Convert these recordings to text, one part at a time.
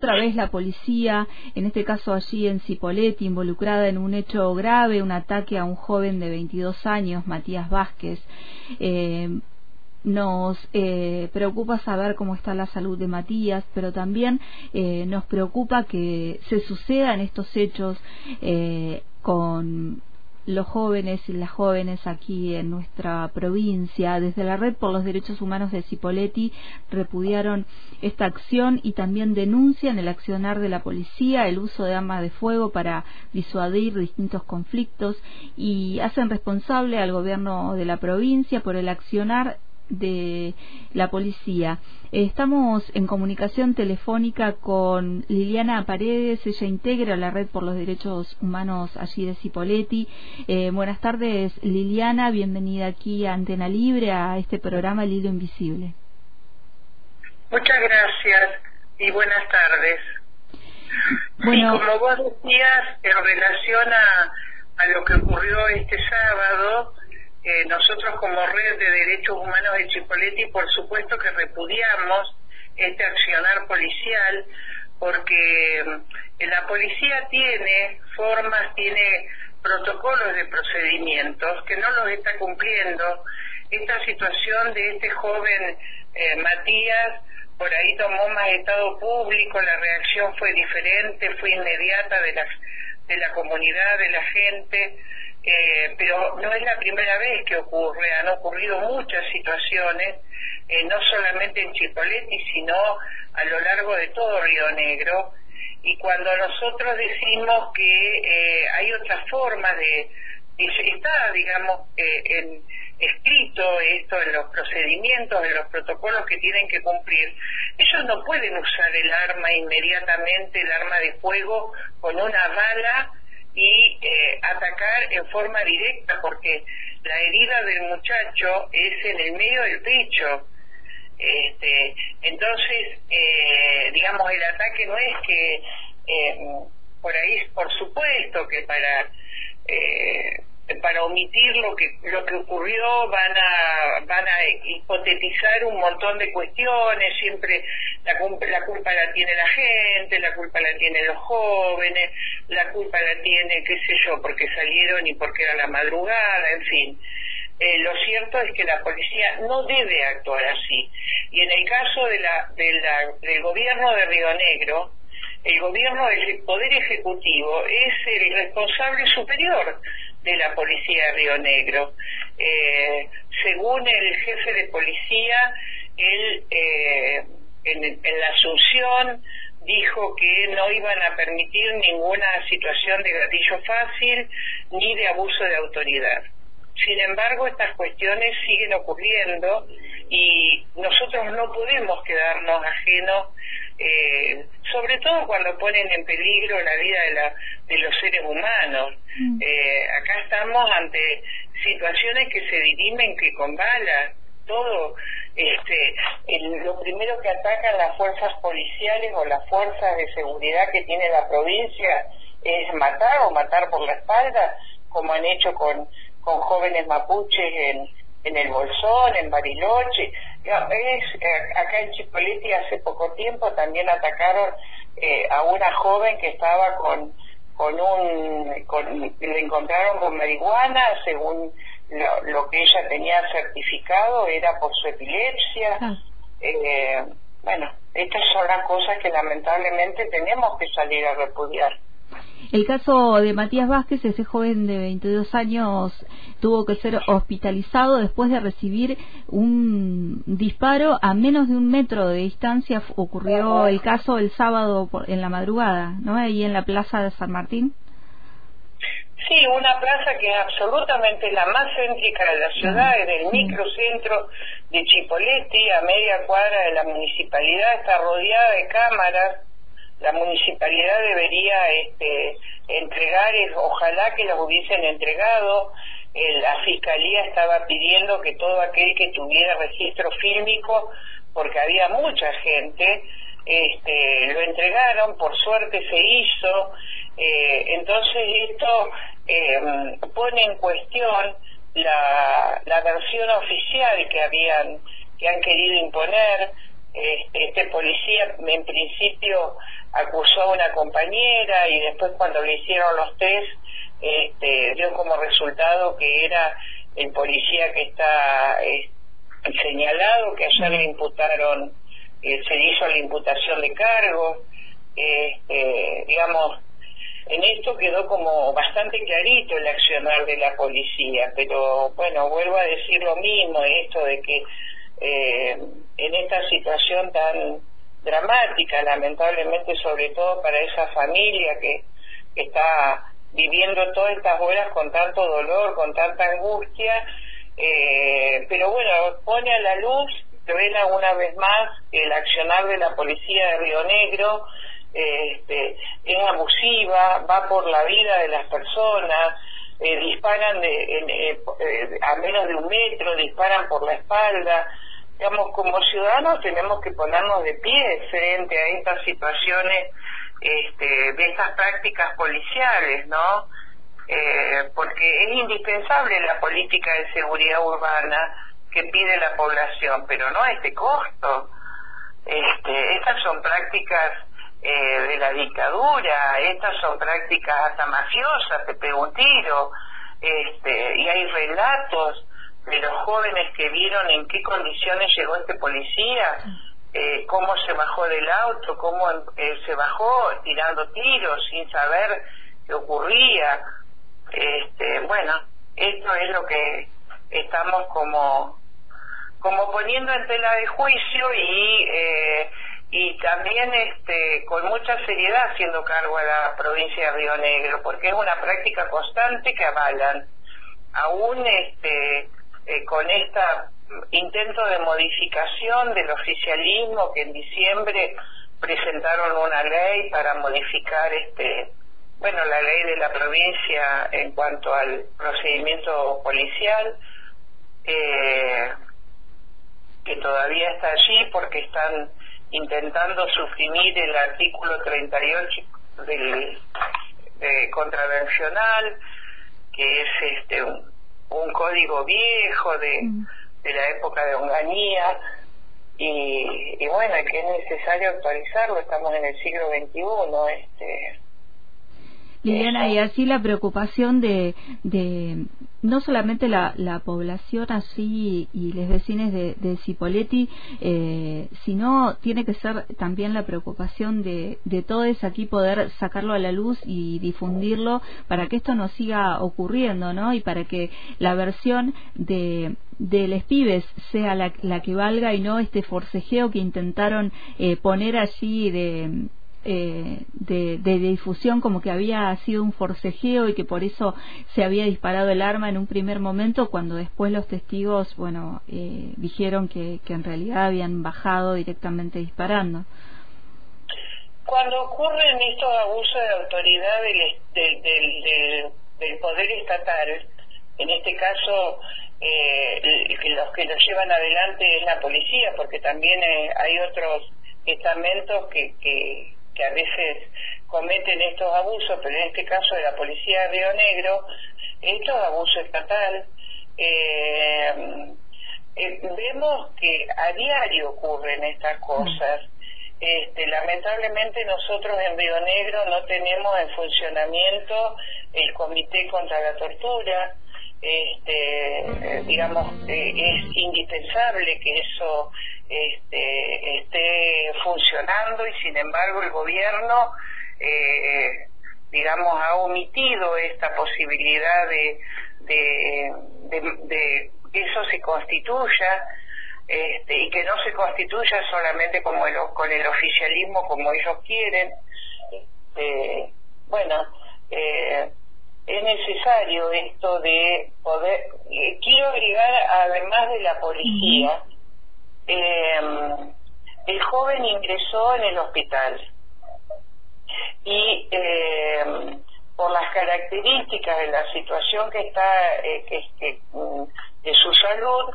otra vez la policía, en este caso allí en Cipolletti, involucrada en un hecho grave, un ataque a un joven de 22 años, Matías Vázquez. Eh, nos eh, preocupa saber cómo está la salud de Matías, pero también eh, nos preocupa que se sucedan estos hechos con los jóvenes y las jóvenes aquí en nuestra provincia. Desde la Red por los Derechos Humanos de Cipolletti repudiaron esta acción y también denuncian el accionar de la policía, el uso de armas de fuego para disuadir distintos conflictos y hacen responsable al gobierno de la provincia por el accionar de la policía. Estamos en comunicación telefónica con Liliana Paredes, ella integra la Red por los Derechos Humanos allí de Cipoletti. Eh, buenas tardes, Liliana, bienvenida aquí a Antena Libre, a este programa El Hilo Invisible. Muchas gracias y buenas tardes. Bueno, como vos decías, en relación a lo que ocurrió este sábado, eh, nosotros como Red de Derechos Humanos de Chipoleti, por supuesto que repudiamos este accionar policial, porque mm, la policía tiene formas, tiene protocolos de procedimientos que no los está cumpliendo. Esta situación de este joven eh, Matías por ahí tomó más estado público, la reacción fue diferente, fue inmediata de la, de la comunidad, de la gente. Eh, pero no es la primera vez que ocurre, han ocurrido muchas situaciones, eh, no solamente en Chipoleti, sino a lo largo de todo Río Negro. Y cuando nosotros decimos que eh, hay otras formas de, está, digamos, en, escrito esto en los procedimientos, en los protocolos que tienen que cumplir, ellos no pueden usar el arma inmediatamente, el arma de fuego, con una bala y eh, atacar en forma directa porque la herida del muchacho es en el medio del pecho. Este, entonces, eh, digamos, el ataque no es que eh, por ahí, por supuesto que para para omitir lo que lo que ocurrió van a van a hipotetizar un montón de cuestiones siempre la la culpa la tiene la gente la culpa la tienen los jóvenes la culpa la tiene qué sé yo porque salieron y porque era la madrugada en fin. Eh, lo cierto es que la policía no debe actuar así. Y en el caso de la, de la del gobierno de Río Negro el gobierno del poder ejecutivo es el responsable superior de la policía de Río Negro. Eh, según el jefe de policía, él eh, en, la Asunción dijo que no iban a permitir ninguna situación de gatillo fácil ni de abuso de autoridad. Sin embargo, estas cuestiones siguen ocurriendo y nosotros no podemos quedarnos ajenos eh, sobre todo cuando ponen en peligro la vida de, la, de los seres humanos. Mm. Eh, acá estamos ante situaciones que se dirimen que con balas, todo, este, lo primero que atacan las fuerzas policiales o las fuerzas de seguridad que tiene la provincia es matar o matar por la espalda, como han hecho con, con jóvenes mapuches en, en el Bolsón, en Bariloche. Es, eh, acá en Chipoleti hace poco tiempo también atacaron eh, a una joven que estaba con con un con, le encontraron con marihuana según lo, que ella tenía certificado era por su epilepsia ah. eh, bueno estas son las cosas que lamentablemente tenemos que salir a repudiar el caso de Matías Vázquez, ese joven de 22 años, tuvo que ser hospitalizado después de recibir un disparo a menos de un metro de distancia. Ocurrió el caso el sábado en la madrugada, ¿no? Ahí en la plaza de San Martín. Sí, una plaza que es absolutamente la más céntrica de la ciudad, en el microcentro de Chipoleti, a media cuadra de la municipalidad, está rodeada de cámaras la municipalidad debería este, entregar, ojalá que las hubiesen entregado, la fiscalía estaba pidiendo que todo aquel que tuviera registro fílmico, porque había mucha gente, este, lo entregaron, por suerte se hizo, eh, entonces esto em, pone en cuestión la, la versión oficial que habían, que han querido imponer, este, este policía en principio acusó a una compañera y después cuando le hicieron los test este, dio como resultado que era el policía que está eh, señalado, que ayer le imputaron, eh, se hizo la imputación de cargos, este, digamos, en esto quedó como bastante clarito el accionar de la policía, pero bueno, vuelvo a decir lo mismo, esto de que eh, en esta situación tan dramática, lamentablemente, sobre todo para esa familia que, está viviendo todas estas horas con tanto dolor, con tanta angustia, eh, pero bueno, pone a la luz, revela una vez más el accionar de la policía de Río Negro, este, es abusiva, va por la vida de las personas, eh, disparan de, eh, a menos de un metro, disparan por la espalda, digamos, como ciudadanos tenemos que ponernos de pie frente a estas situaciones, este, de estas prácticas policiales, ¿no? Eh, porque es indispensable la política de seguridad urbana que pide la población, pero no a este costo. Este, estas son prácticas eh, de la dictadura, estas son prácticas hasta mafiosas, te pego un tiro, este, y hay relatos de los jóvenes que vieron en qué condiciones llegó este policía, eh, cómo se bajó del auto, cómo eh, se bajó tirando tiros sin saber qué ocurría. Este, bueno, esto es lo que estamos como como poniendo en tela de juicio y eh, y también este con mucha seriedad haciendo cargo a la provincia de Río Negro porque es una práctica constante que avalan aún este eh, con este intento de modificación del oficialismo que en diciembre presentaron una ley para modificar este bueno la ley de la provincia en cuanto al procedimiento policial eh, que todavía está allí porque están intentando suprimir el artículo 38 del contravencional que es este un, un código viejo de, mm. de la época de Onganía y, y bueno, que es necesario actualizarlo, estamos en el siglo XXI, este Liliana, y así la preocupación de, de no solamente la, la población así y los vecinos de, de Cipoletti, eh, sino tiene que ser también la preocupación de, de todos aquí poder sacarlo a la luz y difundirlo para que esto no siga ocurriendo, ¿no? Y para que la versión de de los pibes sea la, que valga y no este forcejeo que intentaron eh, poner allí de eh, de, difusión como que había sido un forcejeo y que por eso se había disparado el arma en un primer momento cuando después los testigos bueno eh, dijeron que, que en realidad habían bajado directamente disparando. Cuando ocurren estos abusos de autoridad del, del, del, poder estatal en este caso eh, los que lo llevan adelante es la policía porque también eh, hay otros estamentos que, que que a veces cometen estos abusos, pero en este caso de la policía de Río Negro, esto es abuso estatal. Eh, eh, vemos que a diario ocurren estas cosas. Este, lamentablemente nosotros en Río Negro no tenemos en funcionamiento el Comité contra la Tortura. Este, digamos, eh, es indispensable que eso este, esté funcionando y sin embargo el gobierno eh, digamos ha omitido esta posibilidad de, de, que eso se constituya este, y que no se constituya solamente como con el oficialismo como ellos quieren. Este, bueno eh, es necesario esto de poder eh, quiero agregar además de la policía eh, el joven ingresó en el hospital. Y eh, por las características de la situación que está eh, que, mm, de su salud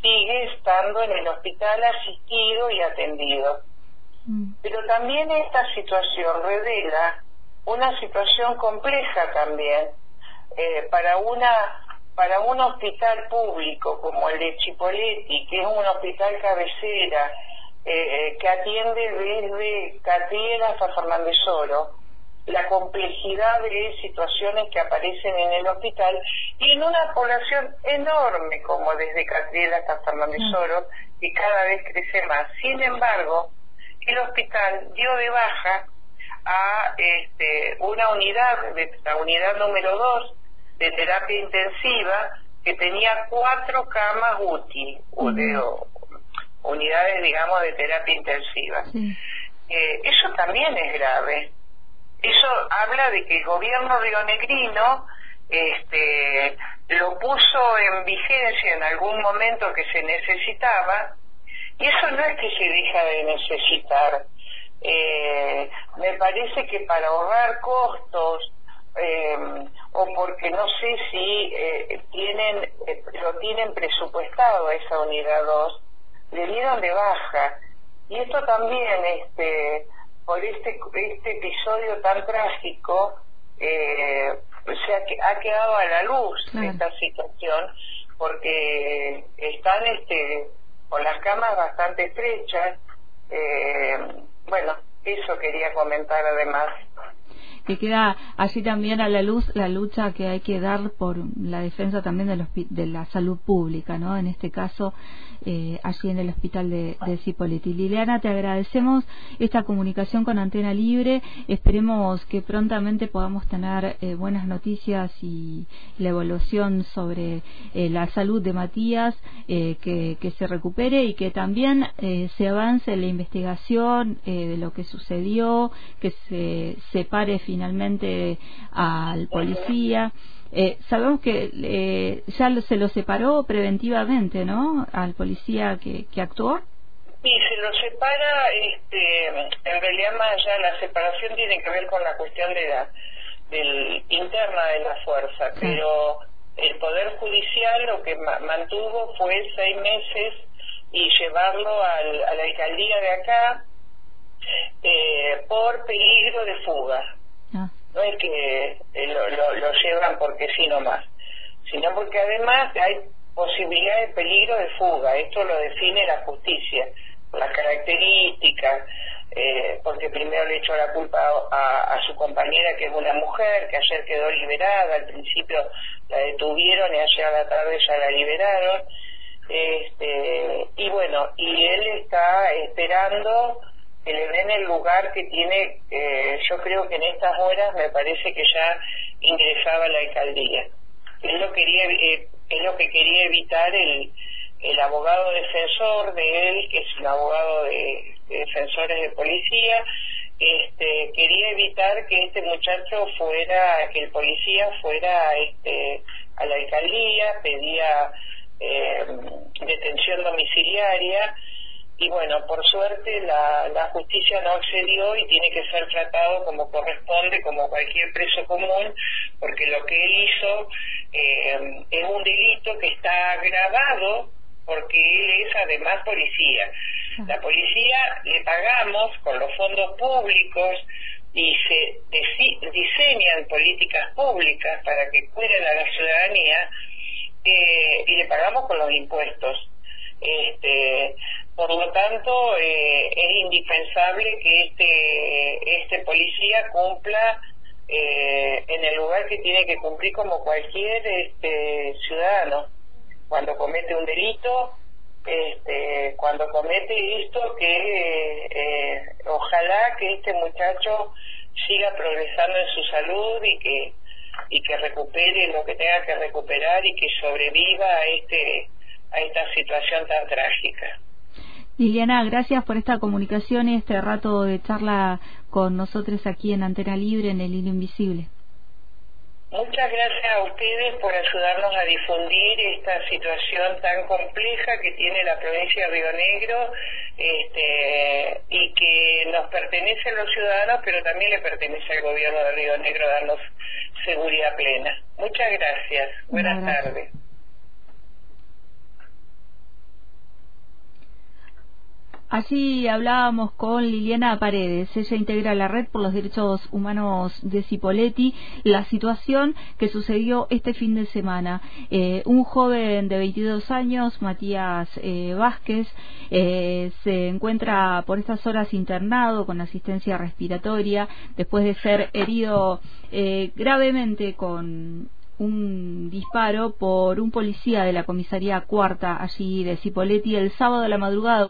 sigue estando en el hospital asistido y atendido. Mm. pero también esta situación revela una situación compleja también eh, para una para un hospital público como el de Chipoletti, que es un hospital cabecera, eh, que atiende desde Catriel hasta Fernández Oro, la complejidad de situaciones que aparecen en el hospital y en una población enorme como desde Catriel hasta Fernández Oro, y cada vez crece más. Sin embargo, el hospital dio de baja a este, una unidad, la unidad número 2 de terapia intensiva, que tenía cuatro camas UTI, unidades, digamos, de terapia intensiva. Eh, eso también es grave. Eso habla de que el gobierno rionegrino este, lo puso en vigencia en algún momento que se necesitaba, y eso no es que se deja de necesitar. Eh, me parece que para ahorrar costos, eh, o porque no sé si eh, tienen lo tienen presupuestado esa unidad 2 le dieron de baja. Y esto también este por este este episodio tan trágico eh, se ha, ha, quedado a la luz esta situación porque están este con las camas bastante estrechas eh, bueno eso quería comentar además que queda allí también a la luz la lucha que hay que dar por la defensa también de, los, de la salud pública, ¿no? En este caso, eh, allí en el hospital de, de. Liliana, te agradecemos esta comunicación con Antena Libre. Esperemos que prontamente podamos tener eh, buenas noticias y la evaluación sobre eh, la salud de Matías, que, que, se recupere y que también se avance en la investigación de lo que sucedió, que se separe finalmente al policía. Eh, sabemos que eh, ya se lo separó preventivamente, ¿no? Al policía que, que actuó. Sí, se lo separa, este, en realidad más allá la separación tiene que ver con la cuestión de la del interna de la fuerza, pero el Poder Judicial lo que mantuvo fue seis meses y llevarlo al, a la alcaldía de acá eh, por peligro de fuga. Ah. No es que eh, lo, lo, llevan porque sí nomás, sino porque además hay posibilidad de peligro de fuga. Esto lo define la justicia, las características, eh, porque primero le echó la culpa a, su compañera, que es una mujer, que ayer quedó liberada, al principio la detuvieron y ayer a la tarde ya la liberaron. Este, y bueno, y él está esperando que le den el lugar que tiene, eh, yo creo que en estas horas me parece que ya ingresaba la alcaldía. Él lo quería, eh, es lo que quería evitar el, el abogado defensor de él, que es un abogado de, defensores de policía, este, quería evitar que este muchacho fuera, que el policía fuera este, a la alcaldía, pedía eh, detención domiciliaria, y bueno, por suerte la, la justicia no accedió y tiene que ser tratado como corresponde, como cualquier preso común, porque lo que él hizo eh, es un delito que está agravado porque él es además policía. La policía le pagamos con los fondos públicos y se diseñan políticas públicas para que cuiden a la ciudadanía eh, y le pagamos con los impuestos. Este, por lo tanto, eh, es indispensable que este, este policía cumpla eh, en el lugar que tiene que cumplir como cualquier este, ciudadano. Cuando comete un delito, este, cuando comete esto, que eh, ojalá que este muchacho siga progresando en su salud y que y que recupere lo que tenga que recuperar y que sobreviva a este a esta situación tan trágica. Liliana, gracias por esta comunicación y este rato de charla con nosotros aquí en Antena Libre en el Hilo Invisible. Muchas gracias a ustedes por ayudarnos a difundir esta situación tan compleja que tiene la provincia de Río Negro este, y que nos pertenece a los ciudadanos, pero también le pertenece al gobierno de Río Negro darnos seguridad plena. Muchas gracias. Buenas tardes. Allí hablábamos con Liliana Paredes, ella integra la Red por los Derechos Humanos de Cipolletti, la situación que sucedió este fin de semana. Eh, un joven de 22 años, Matías eh, Vázquez, eh, se encuentra por estas horas internado con asistencia respiratoria después de ser herido gravemente con un disparo por un policía de la comisaría cuarta allí de Cipolletti el sábado a la madrugada.